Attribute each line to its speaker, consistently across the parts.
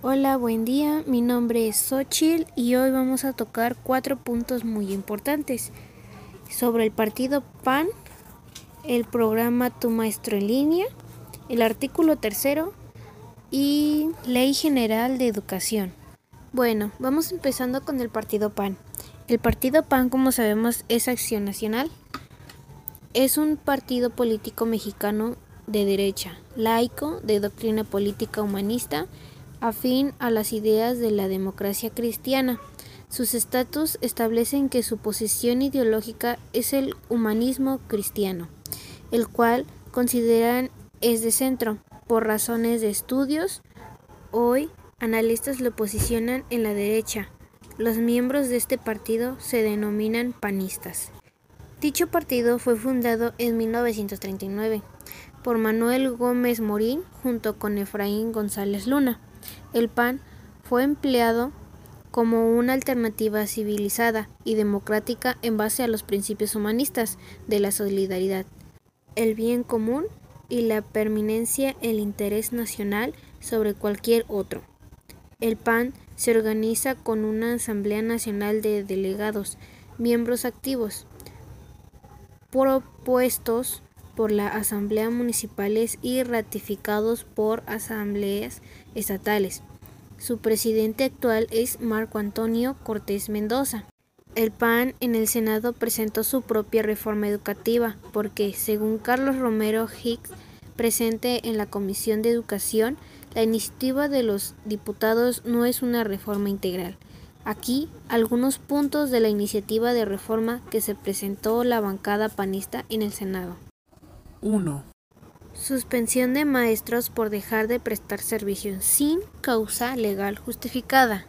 Speaker 1: Hola, buen día. Mi nombre es Xochil y hoy vamos a tocar cuatro puntos muy importantes sobre el partido PAN, el programa Tu Maestro en línea, el artículo tercero y Ley General de Educación. Bueno, vamos empezando con el partido PAN. El partido PAN, como sabemos, es Acción Nacional. Es un partido político mexicano de derecha, laico, de doctrina política humanista afín a las ideas de la democracia cristiana. Sus estatus establecen que su posición ideológica es el humanismo cristiano, el cual consideran es de centro. Por razones de estudios, hoy analistas lo posicionan en la derecha. Los miembros de este partido se denominan panistas. Dicho partido fue fundado en 1939 por Manuel Gómez Morín junto con Efraín González Luna. El PAN fue empleado como una alternativa civilizada y democrática en base a los principios humanistas de la solidaridad, el bien común y la permanencia el interés nacional sobre cualquier otro. El PAN se organiza con una Asamblea Nacional de Delegados, miembros activos, propuestos por la Asamblea Municipales y ratificados por asambleas estatales. Su presidente actual es Marco Antonio Cortés Mendoza. El PAN en el Senado presentó su propia reforma educativa porque, según Carlos Romero Hicks, presente en la Comisión de Educación, la iniciativa de los diputados no es una reforma integral. Aquí algunos puntos de la iniciativa de reforma que se presentó la bancada panista en el Senado.
Speaker 2: 1.
Speaker 1: Suspensión de maestros por dejar de prestar servicios sin causa legal justificada.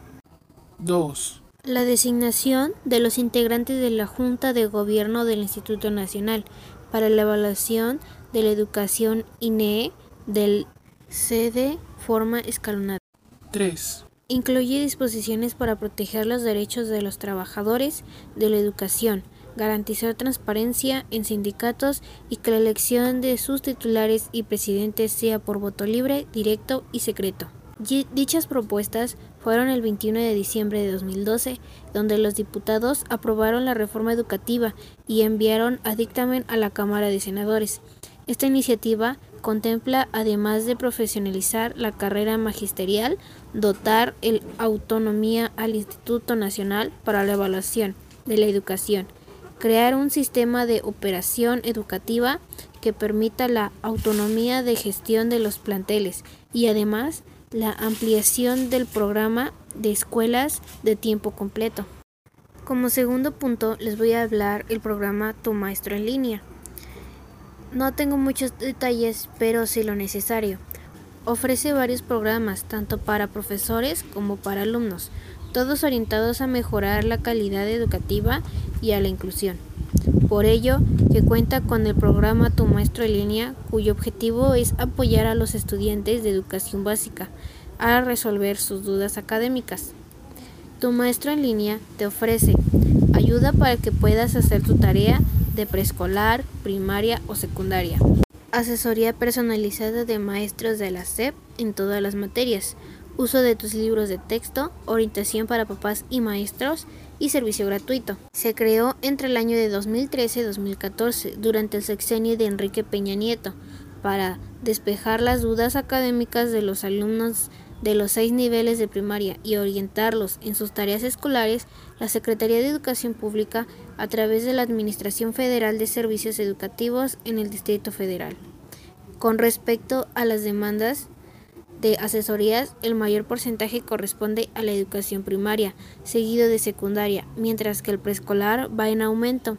Speaker 2: 2.
Speaker 1: La designación de los integrantes de la Junta de Gobierno del Instituto Nacional para la evaluación de la educación INEE del CD forma escalonada.
Speaker 2: 3.
Speaker 1: Incluye disposiciones para proteger los derechos de los trabajadores de la educación, garantizar transparencia en sindicatos y que la elección de sus titulares y presidentes sea por voto libre, directo y secreto. Dichas propuestas fueron el 21 de diciembre de 2012, donde los diputados aprobaron la reforma educativa y enviaron a dictamen a la Cámara de Senadores. Esta iniciativa contempla, además de profesionalizar la carrera magisterial, dotar el autonomía al Instituto Nacional para la Evaluación de la Educación, crear un sistema de operación educativa que permita la autonomía de gestión de los planteles y además la ampliación del programa de escuelas de tiempo completo. Como segundo punto les voy a hablar el programa Tu Maestro en línea. No tengo muchos detalles, pero sí lo necesario. Ofrece varios programas, tanto para profesores como para alumnos, todos orientados a mejorar la calidad educativa y a la inclusión. Por ello, que cuenta con el programa Tu Maestro en línea, cuyo objetivo es apoyar a los estudiantes de educación básica a resolver sus dudas académicas. Tu Maestro en línea te ofrece ayuda para que puedas hacer tu tarea de preescolar, primaria o secundaria. Asesoría personalizada de maestros de la SEP en todas las materias, uso de tus libros de texto, orientación para papás y maestros y servicio gratuito. Se creó entre el año de 2013 y 2014 durante el sexenio de Enrique Peña Nieto para despejar las dudas académicas de los alumnos de los seis niveles de primaria y orientarlos en sus tareas escolares, la Secretaría de Educación Pública a través de la Administración Federal de Servicios Educativos en el Distrito Federal. Con respecto a las demandas de asesorías, el mayor porcentaje corresponde a la educación primaria, seguido de secundaria, mientras que el preescolar va en aumento.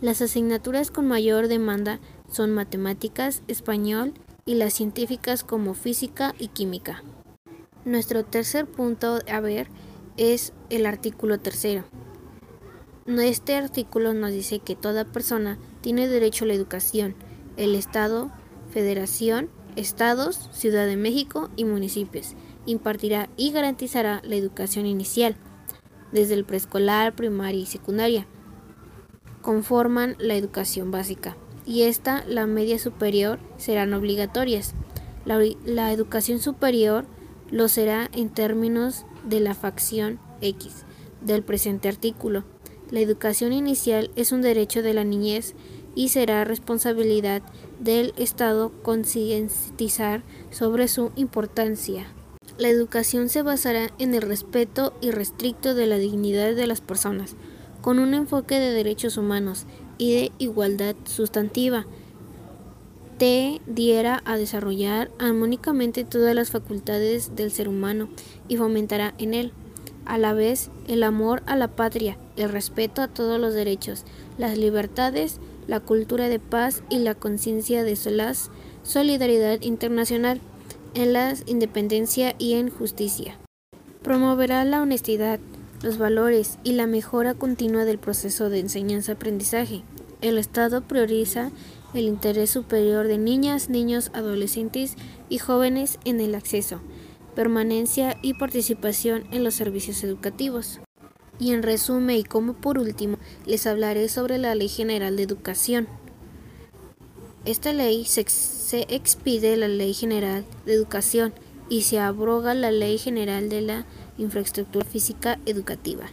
Speaker 1: Las asignaturas con mayor demanda son matemáticas, español y las científicas como física y química. Nuestro tercer punto a ver es el artículo tercero. Este artículo nos dice que toda persona tiene derecho a la educación. El Estado, Federación estados, Ciudad de México y municipios. Impartirá y garantizará la educación inicial, desde el preescolar, primaria y secundaria. Conforman la educación básica y esta, la media superior, serán obligatorias. La, la educación superior lo será en términos de la facción X del presente artículo. La educación inicial es un derecho de la niñez y será responsabilidad del Estado concientizar sobre su importancia. La educación se basará en el respeto irrestricto de la dignidad de las personas, con un enfoque de derechos humanos y de igualdad sustantiva. Te diera a desarrollar armónicamente todas las facultades del ser humano y fomentará en él, a la vez, el amor a la patria, el respeto a todos los derechos, las libertades, la cultura de paz y la conciencia de la solidaridad internacional, en la independencia y en justicia. Promoverá la honestidad, los valores y la mejora continua del proceso de enseñanza-aprendizaje. El Estado prioriza el interés superior de niñas, niños, adolescentes y jóvenes en el acceso, permanencia y participación en los servicios educativos. Y en resumen y como por último, les hablaré sobre la Ley General de Educación. Esta ley se, expide la Ley General de Educación y se abroga la Ley General de la Infraestructura Física Educativa.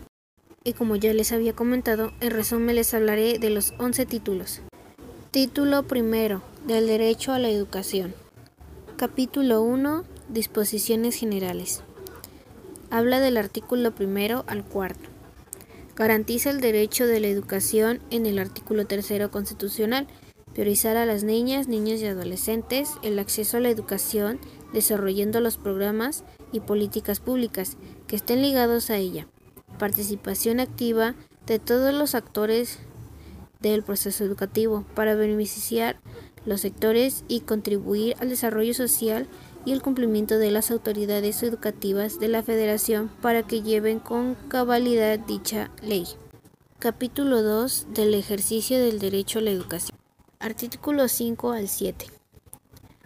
Speaker 1: Y como ya les había comentado, en resumen les hablaré de los 11 títulos. Título primero, del derecho a la educación. Capítulo 1, disposiciones generales. Habla del artículo primero al cuarto. Garantiza el derecho de la educación en el artículo tercero constitucional. Priorizar a las niñas, niños y adolescentes el acceso a la educación, desarrollando los programas y políticas públicas que estén ligados a ella. Participación activa de todos los actores del proceso educativo para beneficiar los sectores y contribuir al desarrollo social y el cumplimiento de las autoridades educativas de la Federación para que lleven con cabalidad dicha ley. Capítulo 2 del ejercicio del derecho a la educación. Artículo 5 al 7.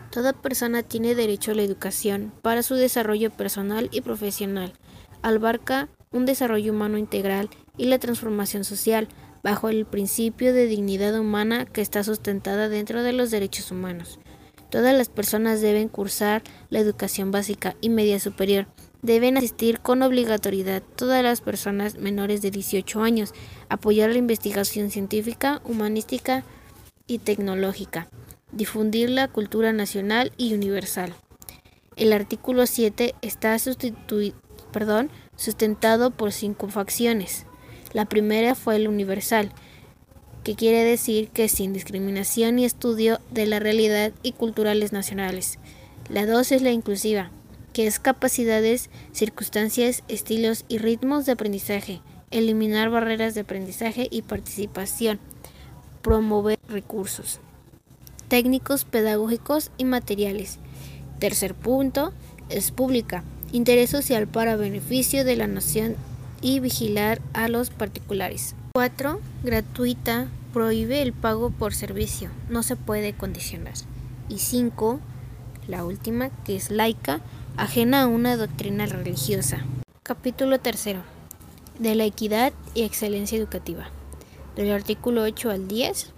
Speaker 1: Toda persona tiene derecho a la educación para su desarrollo personal y profesional. Albarca un desarrollo humano integral y la transformación social bajo el principio de dignidad humana que está sustentada dentro de los derechos humanos. Todas las personas deben cursar la educación básica y media superior. Deben asistir con obligatoriedad todas las personas menores de 18 años, apoyar la investigación científica, humanística y tecnológica, difundir la cultura nacional y universal. El artículo 7 está sustentado por cinco facciones. La primera fue el universal, que quiere decir que sin discriminación y estudio de la realidad y culturales nacionales. La dos es la inclusiva, que es capacidades, circunstancias, estilos y ritmos de aprendizaje, eliminar barreras de aprendizaje y participación, promover recursos técnicos, pedagógicos y materiales. Tercer punto es pública, interés social para beneficio de la nación y vigilar a los particulares. 4. Gratuita, prohíbe el pago por servicio, no se puede condicionar. Y 5. La última, que es laica, ajena a una doctrina religiosa. Capítulo 3. De la equidad y excelencia educativa. Del artículo 8 al 10.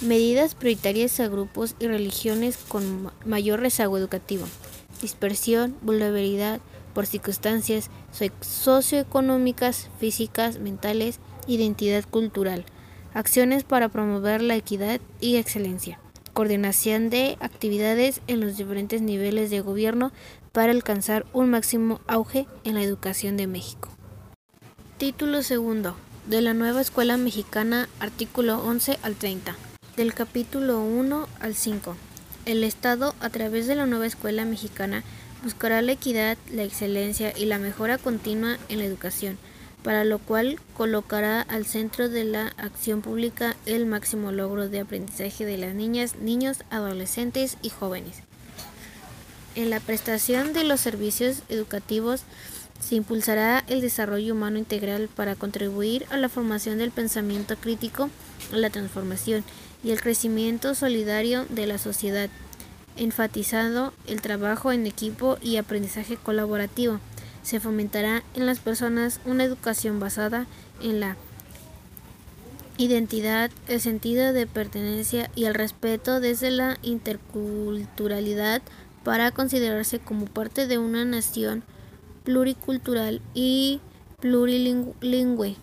Speaker 1: Medidas prioritarias a grupos y religiones con mayor rezago educativo. Dispersión, vulnerabilidad por circunstancias socioeconómicas, físicas, mentales, identidad cultural, acciones para promover la equidad y excelencia, coordinación de actividades en los diferentes niveles de gobierno para alcanzar un máximo auge en la educación de México. Título segundo de la nueva Escuela Mexicana, artículo 11 al 30, del capítulo 1 al 5. El Estado, a través de la nueva Escuela Mexicana, buscará la equidad, la excelencia y la mejora continua en la educación para lo cual colocará al centro de la acción pública el máximo logro de aprendizaje de las niñas, niños, adolescentes y jóvenes. En la prestación de los servicios educativos se impulsará el desarrollo humano integral para contribuir a la formación del pensamiento crítico, a la transformación y el crecimiento solidario de la sociedad, enfatizando el trabajo en equipo y aprendizaje colaborativo se fomentará en las personas una educación basada en la identidad, el sentido de pertenencia y el respeto desde la interculturalidad para considerarse como parte de una nación pluricultural y plurilingüe,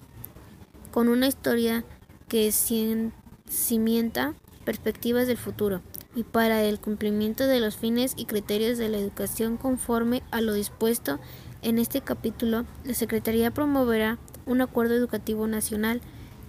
Speaker 1: con una historia que cimienta perspectivas del futuro y para el cumplimiento de los fines y criterios de la educación conforme a lo dispuesto en este capítulo, la Secretaría promoverá un acuerdo educativo nacional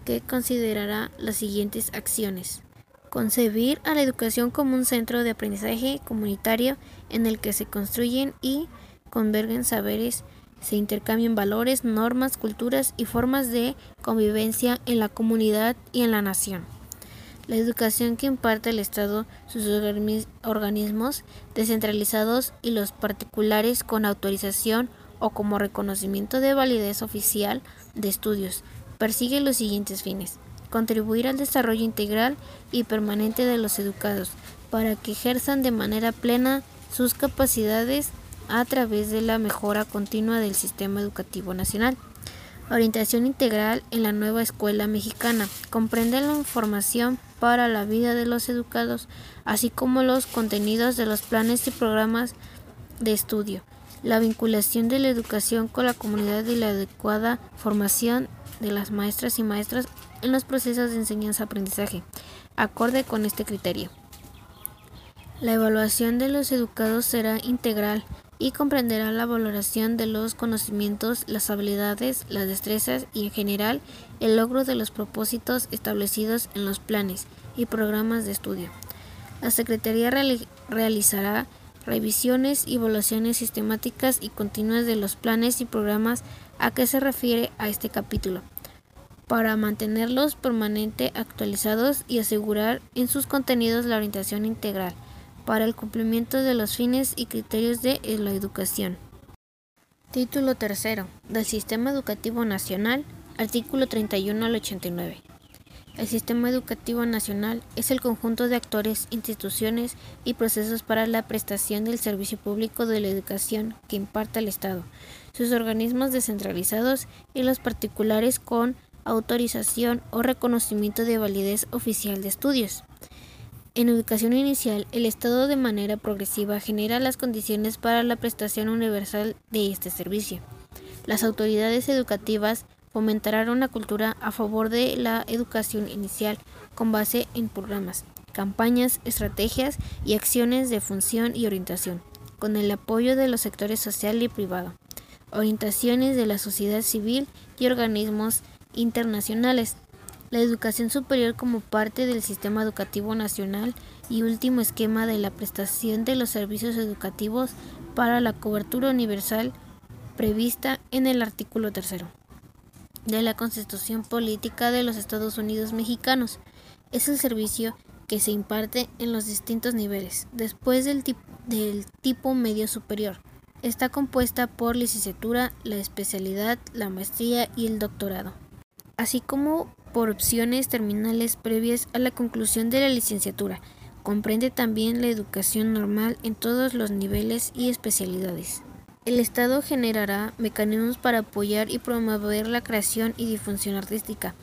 Speaker 1: que considerará las siguientes acciones. Concebir a la educación como un centro de aprendizaje comunitario en el que se construyen y convergen saberes, se intercambian valores, normas, culturas y formas de convivencia en la comunidad y en la nación. La educación que imparte el Estado, sus organismos descentralizados y los particulares con autorización o como reconocimiento de validez oficial de estudios, persigue los siguientes fines. Contribuir al desarrollo integral y permanente de los educados para que ejerzan de manera plena sus capacidades a través de la mejora continua del sistema educativo nacional. Orientación integral en la nueva escuela mexicana. Comprende la información para la vida de los educados, así como los contenidos de los planes y programas de estudio, la vinculación de la educación con la comunidad y la adecuada formación de las maestras y maestras en los procesos de enseñanza-aprendizaje, acorde con este criterio. La evaluación de los educados será integral, y comprenderá la valoración de los conocimientos, las habilidades, las destrezas y en general el logro de los propósitos establecidos en los planes y programas de estudio. La Secretaría realizará revisiones y evaluaciones sistemáticas y continuas de los planes y programas a que se refiere a este capítulo, para mantenerlos permanente actualizados y asegurar en sus contenidos la orientación integral para el cumplimiento de los fines y criterios de la educación. Título tercero del Sistema Educativo Nacional, artículo 31 al 89. El sistema educativo nacional es el conjunto de actores, instituciones y procesos para la prestación del servicio público de la educación que imparta el Estado, sus organismos descentralizados y los particulares con autorización o reconocimiento de validez oficial de estudios. En educación inicial, el Estado de manera progresiva genera las condiciones para la prestación universal de este servicio. Las autoridades educativas fomentarán una cultura a favor de la educación inicial con base en programas, campañas, estrategias y acciones de función y orientación, con el apoyo de los sectores social y privado, orientaciones de la sociedad civil y organismos internacionales la educación superior como parte del sistema educativo nacional y último esquema de la prestación de los servicios educativos para la cobertura universal prevista en el artículo tercero de la Constitución Política de los Estados Unidos Mexicanos. Es el servicio que se imparte en los distintos niveles, después del, tipo medio superior. Está compuesta por licenciatura, la especialidad, la maestría y el doctorado, así como por opciones terminales previas a la conclusión de la licenciatura. Comprende también la educación normal en todos los niveles y especialidades. El Estado generará mecanismos para apoyar y promover la creación y difusión artística,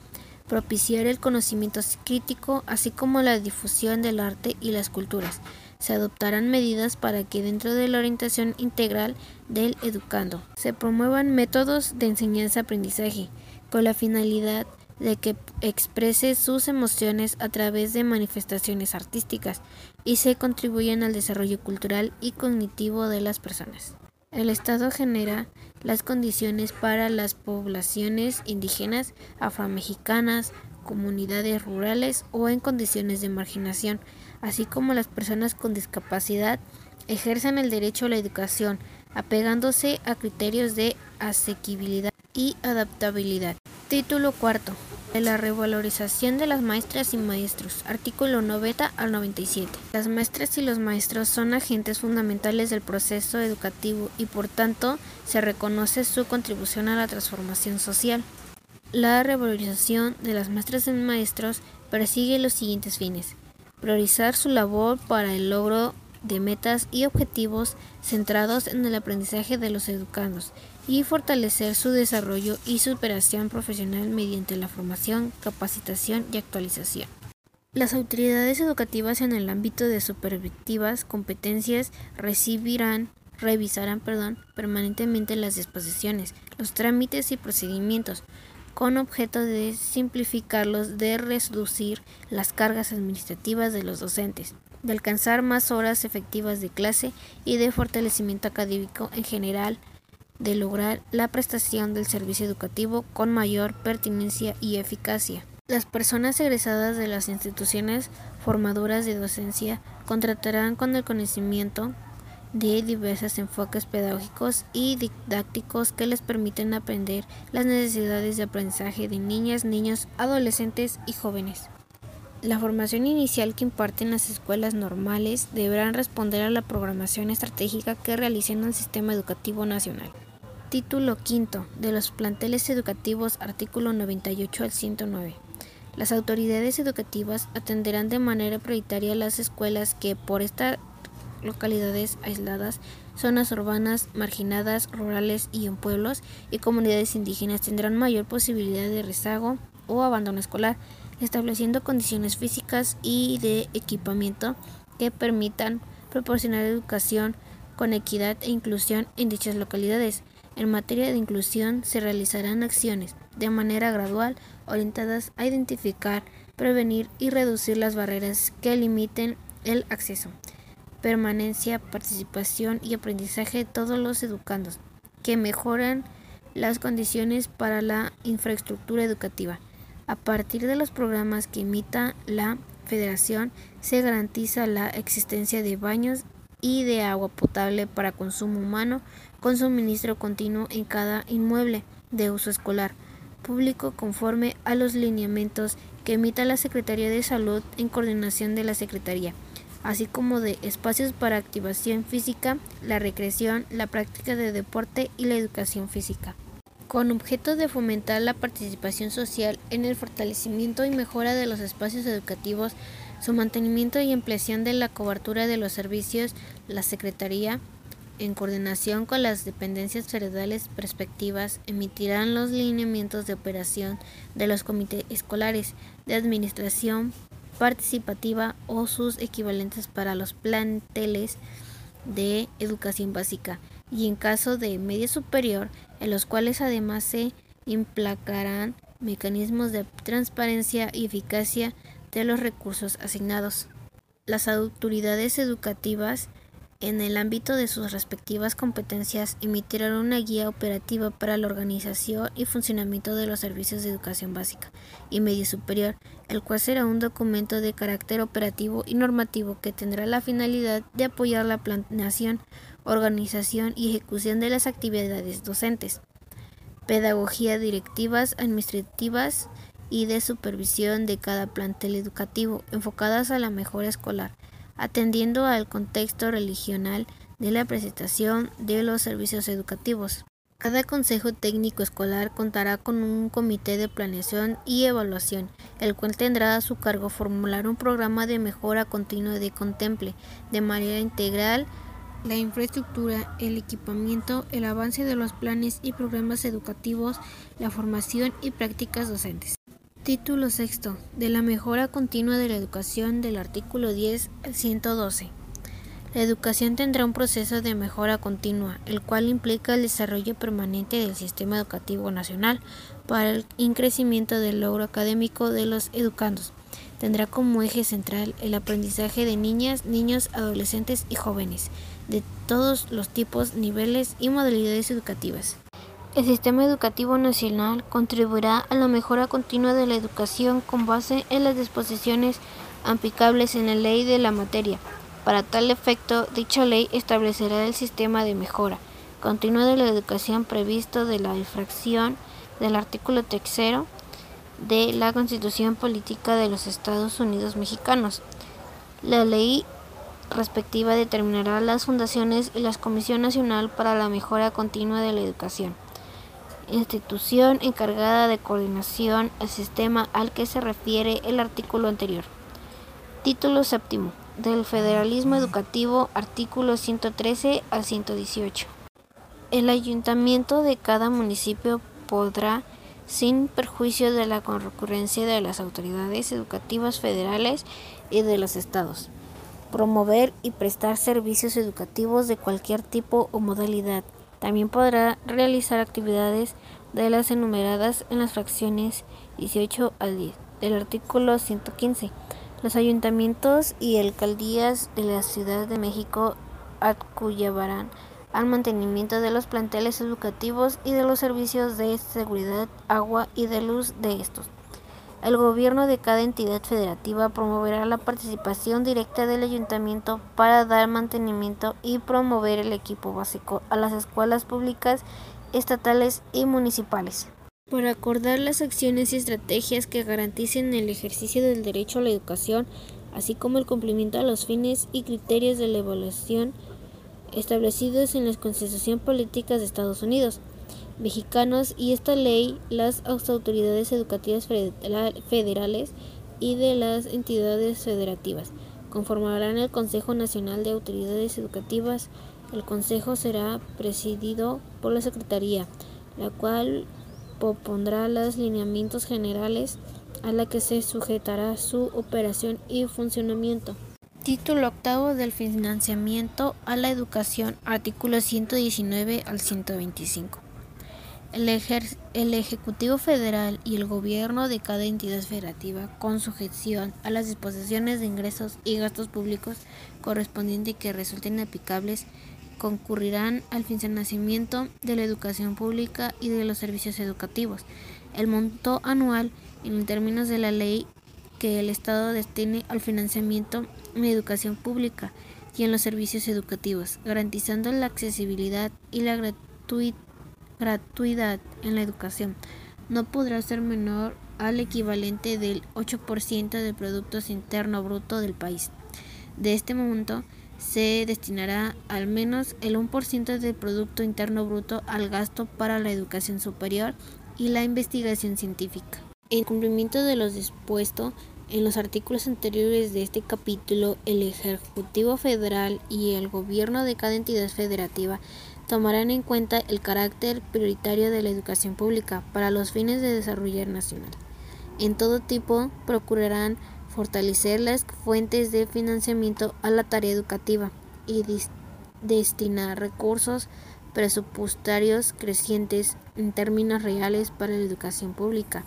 Speaker 1: propiciar el conocimiento crítico, así como la difusión del arte y las culturas. Se adoptarán medidas para que dentro de la orientación integral del educando se promuevan métodos de enseñanza-aprendizaje con la finalidad de que exprese sus emociones a través de manifestaciones artísticas y se contribuyen al desarrollo cultural y cognitivo de las personas. El Estado genera las condiciones para las poblaciones indígenas, afromexicanas, comunidades rurales o en condiciones de marginación, así como las personas con discapacidad, ejerzan el derecho a la educación, apegándose a criterios de asequibilidad y adaptabilidad. Título cuarto. De la revalorización de las maestras y maestros. Artículo 90 al 97. Las maestras y los maestros son agentes fundamentales del proceso educativo y por tanto se reconoce su contribución a la transformación social. La revalorización de las maestras y maestros persigue los siguientes fines. Priorizar su labor para el logro de metas y objetivos centrados en el aprendizaje de los educandos y fortalecer su desarrollo y superación profesional mediante la formación, capacitación y actualización. Las autoridades educativas en el ámbito de supervitivas competencias recibirán revisarán perdón, permanentemente las disposiciones, los trámites y procedimientos, con objeto de simplificarlos, de reducir las cargas administrativas de los docentes, de alcanzar más horas efectivas de clase y de fortalecimiento académico en general, de lograr la prestación del servicio educativo con mayor pertinencia y eficacia. Las personas egresadas de las instituciones formadoras de docencia contratarán con el conocimiento de diversos enfoques pedagógicos y didácticos que les permiten aprender las necesidades de aprendizaje de niñas, niños, adolescentes y jóvenes. La formación inicial que imparten las escuelas normales deberán responder a la programación estratégica que realicen el sistema educativo nacional. Título quinto de los planteles educativos, artículo 98 al 109. Las autoridades educativas atenderán de manera prioritaria las escuelas que por esta localidades aisladas, zonas urbanas, marginadas, rurales y en pueblos y comunidades indígenas tendrán mayor posibilidad de rezago o abandono escolar, estableciendo condiciones físicas y de equipamiento que permitan proporcionar educación con equidad e inclusión en dichas localidades. En materia de inclusión se realizarán acciones de manera gradual orientadas a identificar, prevenir y reducir las barreras que limiten el acceso permanencia, participación y aprendizaje de todos los educandos, que mejoran las condiciones para la infraestructura educativa. A partir de los programas que imita la Federación, se garantiza la existencia de baños y de agua potable para consumo humano con suministro continuo en cada inmueble de uso escolar público conforme a los lineamientos que emita la Secretaría de Salud en coordinación de la Secretaría así como de espacios para activación física, la recreación, la práctica de deporte y la educación física. Con objeto de fomentar la participación social en el fortalecimiento y mejora de los espacios educativos, su mantenimiento y ampliación de la cobertura de los servicios, la Secretaría, en coordinación con las dependencias federales perspectivas, emitirán los lineamientos de operación de los comités escolares de administración participativa o sus equivalentes para los planteles de educación básica. Y en caso de media superior, en los cuales además se implacarán mecanismos de transparencia y eficacia de los recursos asignados. Las autoridades educativas en el ámbito de sus respectivas competencias, emitirán una guía operativa para la organización y funcionamiento de los servicios de educación básica y media superior, el cual será un documento de carácter operativo y normativo que tendrá la finalidad de apoyar la planeación, organización y ejecución de las actividades docentes, pedagogía directivas, administrativas y de supervisión de cada plantel educativo enfocadas a la mejora escolar atendiendo al contexto religional de la presentación de los servicios educativos. Cada consejo técnico escolar contará con un comité de planeación y evaluación, el cual tendrá a su cargo formular un programa de mejora continua de contemple de manera integral la infraestructura, el equipamiento, el avance de los planes y programas educativos, la formación y prácticas docentes. Título sexto. De la mejora continua de la educación del artículo 10 al 112. La educación tendrá un proceso de mejora continua, el cual implica el desarrollo permanente del sistema educativo nacional para el increcimiento del logro académico de los educandos. Tendrá como eje central el aprendizaje de niñas, niños, adolescentes y jóvenes, de todos los tipos, niveles y modalidades educativas. El sistema educativo nacional contribuirá a la mejora continua de la educación con base en las disposiciones aplicables en la ley de la materia. Para tal efecto, dicha ley establecerá el sistema de mejora continua de la educación previsto de la infracción del artículo tercero de la Constitución Política de los Estados Unidos Mexicanos. La ley respectiva determinará las fundaciones y la Comisión Nacional para la Mejora Continua de la Educación institución encargada de coordinación el sistema al que se refiere el artículo anterior. Título séptimo del Federalismo Educativo, artículo 113 al 118. El ayuntamiento de cada municipio podrá sin perjuicio de la concurrencia de las autoridades educativas federales y de los estados. Promover y prestar servicios educativos de cualquier tipo o modalidad. También podrá realizar actividades de las enumeradas en las fracciones 18 al 10 del artículo 115. Los ayuntamientos y alcaldías de la Ciudad de México acuyabarán al mantenimiento de los planteles educativos y de los servicios de seguridad, agua y de luz de estos. El gobierno de cada entidad federativa promoverá la participación directa del ayuntamiento para dar mantenimiento y promover el equipo básico a las escuelas públicas, estatales y municipales. Para acordar las acciones y estrategias que garanticen el ejercicio del derecho a la educación, así como el cumplimiento a los fines y criterios de la evaluación establecidos en la Constitución Política de Estados Unidos mexicanos y esta ley las autoridades educativas federales y de las entidades federativas conformarán el Consejo Nacional de Autoridades Educativas. El Consejo será presidido por la Secretaría, la cual propondrá los lineamientos generales a la que se sujetará su operación y funcionamiento. Título octavo del financiamiento a la educación, artículo 119 al 125. El, el, Ejecutivo Federal y el Gobierno de cada entidad federativa, con sujeción a las disposiciones de ingresos y gastos públicos correspondientes que resulten aplicables, concurrirán al financiamiento de la educación pública y de los servicios educativos. El monto anual, en términos de la ley, que el Estado destine al financiamiento en educación pública y en los servicios educativos, garantizando la accesibilidad y la gratuidad en la educación. No podrá ser menor al equivalente del 8% del Producto Interno Bruto del país. De este monto, se destinará al menos el 1% del Producto Interno Bruto al gasto para la educación superior y la investigación científica. En cumplimiento de lo dispuesto en los artículos anteriores de este capítulo, el Ejecutivo Federal y el Gobierno de cada entidad federativa tomarán en cuenta el carácter prioritario de la educación pública para los fines de desarrollo nacional. En todo tipo, procurarán fortalecer las fuentes de financiamiento a la tarea educativa y destinar recursos presupuestarios crecientes en términos reales para la educación pública.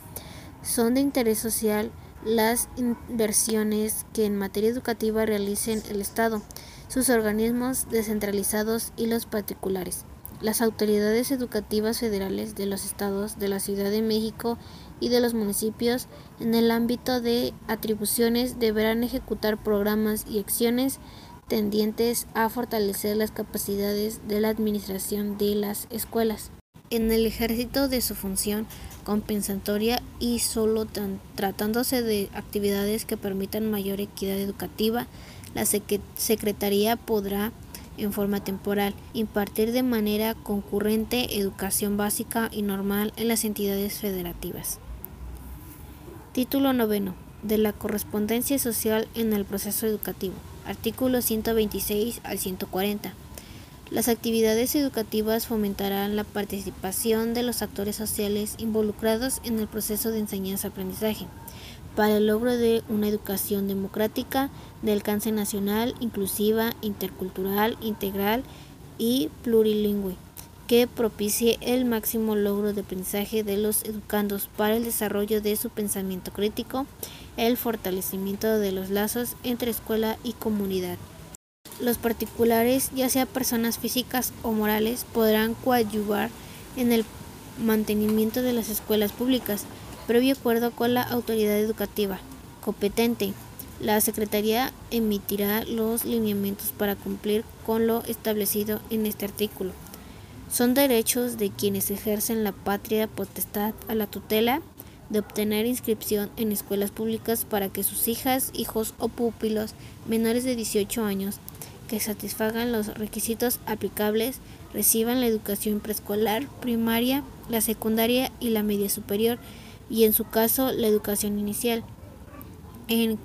Speaker 1: Son de interés social las inversiones que en materia educativa realicen el Estado, sus organismos descentralizados y los particulares. Las autoridades educativas federales de los estados de la Ciudad de México y de los municipios en el ámbito de atribuciones deberán ejecutar programas y acciones tendientes a fortalecer las capacidades de la administración de las escuelas. En el ejército de su función compensatoria y solo tratándose de actividades que permitan mayor equidad educativa, la Secretaría podrá en forma temporal, impartir de manera concurrente educación básica y normal en las entidades federativas. Título noveno. De la correspondencia social en el proceso educativo. Artículos 126 al 140. Las actividades educativas fomentarán la participación de los actores sociales involucrados en el proceso de enseñanza-aprendizaje para el logro de una educación democrática de alcance nacional, inclusiva, intercultural, integral y plurilingüe que propicie el máximo logro de aprendizaje de los educandos para el desarrollo de su pensamiento crítico, el fortalecimiento de los lazos entre escuela y comunidad. Los particulares, ya sea personas físicas o morales, podrán coadyuvar en el mantenimiento de las escuelas públicas, previo acuerdo con la autoridad educativa competente. La Secretaría emitirá los lineamientos para cumplir con lo establecido en este artículo son derechos de quienes ejercen la patria potestad a la tutela de obtener inscripción en escuelas públicas para que sus hijas, hijos o pupilos menores de 18 años que satisfagan los requisitos aplicables reciban la educación preescolar, primaria, la secundaria y la media superior y en su caso la educación inicial en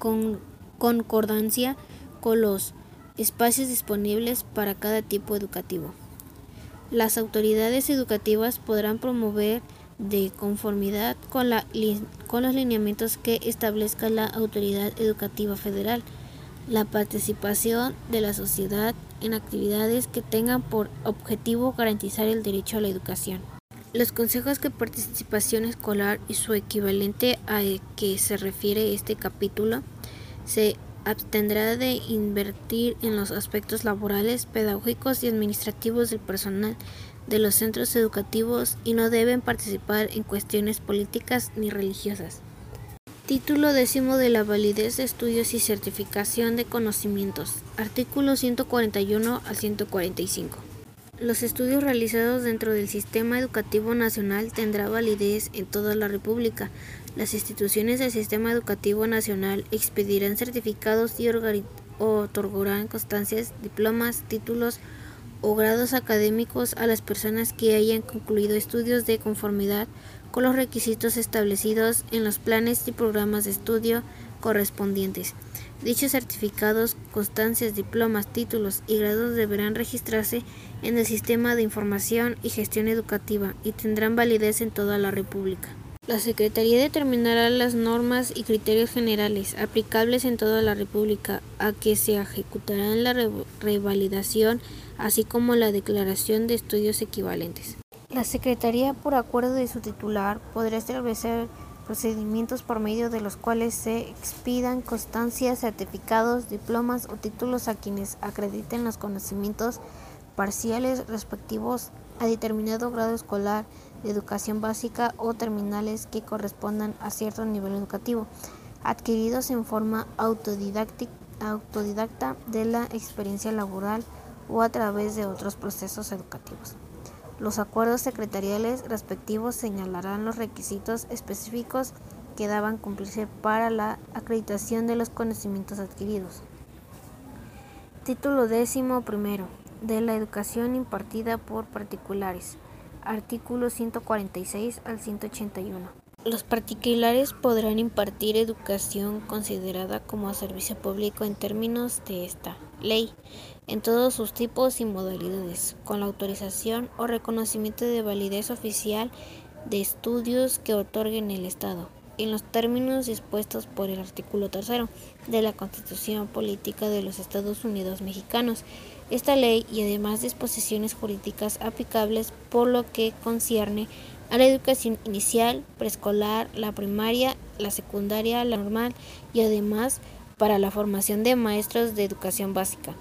Speaker 1: concordancia con los espacios disponibles para cada tipo educativo. Las autoridades educativas podrán promover de conformidad con, la, con los lineamientos que establezca la autoridad educativa federal, la participación de la sociedad en actividades que tengan por objetivo garantizar el derecho a la educación. Los consejos de participación escolar y su equivalente a que se refiere este capítulo se abstendrá de invertir en los aspectos laborales, pedagógicos y administrativos del personal de los centros educativos y no deben participar en cuestiones políticas ni religiosas. Título décimo de la validez de estudios y certificación de conocimientos. Artículo 141 al 145. Los estudios realizados dentro del sistema educativo nacional tendrán validez en toda la República. Las instituciones del sistema educativo nacional expedirán certificados y otorgarán constancias, diplomas, títulos o grados académicos a las personas que hayan concluido estudios de conformidad con los requisitos establecidos en los planes y programas de estudio correspondientes. Dichos certificados, constancias, diplomas, títulos y grados deberán registrarse en el Sistema de Información y Gestión Educativa y tendrán validez en toda la República. La Secretaría determinará las normas y criterios generales aplicables en toda la República a que se ejecutarán la revalidación, así como la declaración de estudios equivalentes. La Secretaría, por acuerdo de su titular, podrá establecer procedimientos por medio de los cuales se expidan constancias, certificados, diplomas o títulos a quienes acrediten los conocimientos parciales respectivos a determinado grado escolar de educación básica o terminales que correspondan a cierto nivel educativo, adquiridos en forma autodidacta de la experiencia laboral o a través de otros procesos educativos. Los acuerdos secretariales respectivos señalarán los requisitos específicos que daban cumplirse para la acreditación de los conocimientos adquiridos. Título décimo primero de la educación impartida por particulares. Artículos 146 al 181. Los particulares podrán impartir educación considerada como servicio público en términos de esta ley, en todos sus tipos y modalidades, con la autorización o reconocimiento de validez oficial de estudios que otorguen el Estado, en los términos dispuestos por el artículo 3 de la Constitución Política de los Estados Unidos Mexicanos. Esta ley y además disposiciones jurídicas aplicables por lo que concierne a la educación inicial, preescolar, la primaria, la secundaria, la normal y además para la formación de maestros de educación básica.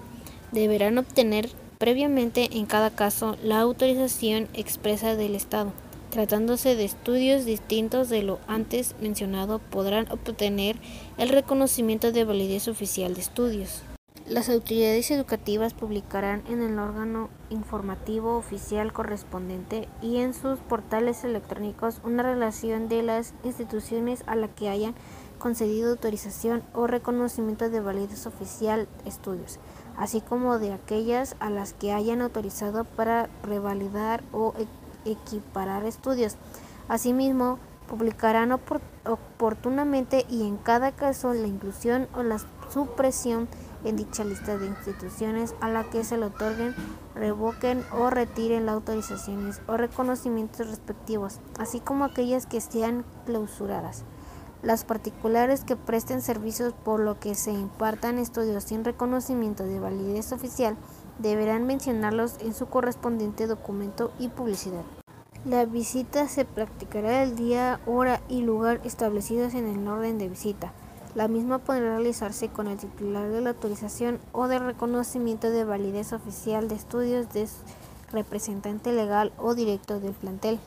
Speaker 1: Deberán obtener previamente en cada caso la autorización expresa del Estado. Tratándose de estudios distintos de lo antes mencionado, podrán obtener el reconocimiento de validez oficial de estudios. Las autoridades educativas publicarán en el órgano informativo oficial correspondiente y en sus portales electrónicos una relación de las instituciones a la que hayan concedido autorización o reconocimiento de validez oficial estudios, así como de aquellas a las que hayan autorizado para revalidar o e-, equiparar estudios. Asimismo, publicarán oportunamente y en cada caso la inclusión o la supresión en dicha lista de instituciones a la que se le otorguen, revoquen o retiren las autorizaciones o reconocimientos respectivos, así como aquellas que sean clausuradas. Las particulares que presten servicios por lo que se impartan estudios sin reconocimiento de validez oficial deberán mencionarlos en su correspondiente documento y publicidad. La visita se practicará el día, hora y lugar establecidos en el orden de visita. La misma podrá realizarse con el titular de la autorización o de reconocimiento de validez oficial de estudios de representante legal o directo del plantel.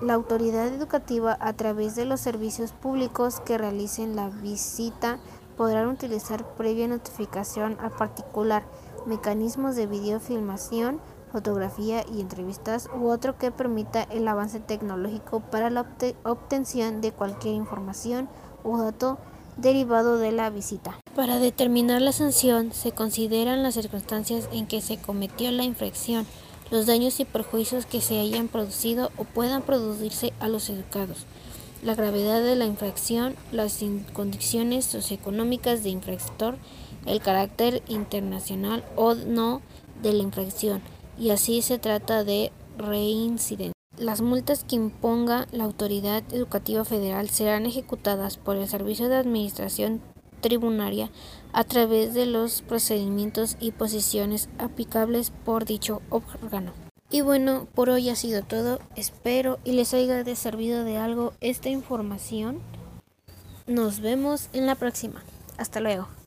Speaker 1: La autoridad educativa, a través de los servicios públicos que realicen la visita, podrán utilizar previa notificación al particular mecanismos de videofilmación, fotografía y entrevistas u otro que permita el avance tecnológico para la obtención de cualquier información o dato derivado de la visita. Para determinar la sanción se consideran las circunstancias en que se cometió la infracción los daños y perjuicios que se hayan producido o puedan producirse a los educados, la gravedad de la infracción, las condiciones socioeconómicas de infractor, el carácter internacional o no de la infracción, y así se trata de reincidencia. Las multas que imponga la autoridad educativa federal serán ejecutadas por el Servicio de Administración Tributaria a través de los procedimientos y posiciones aplicables por dicho órgano. Y bueno, por hoy ha sido todo. Espero y les haya servido de algo esta información. Nos vemos en la próxima. Hasta luego.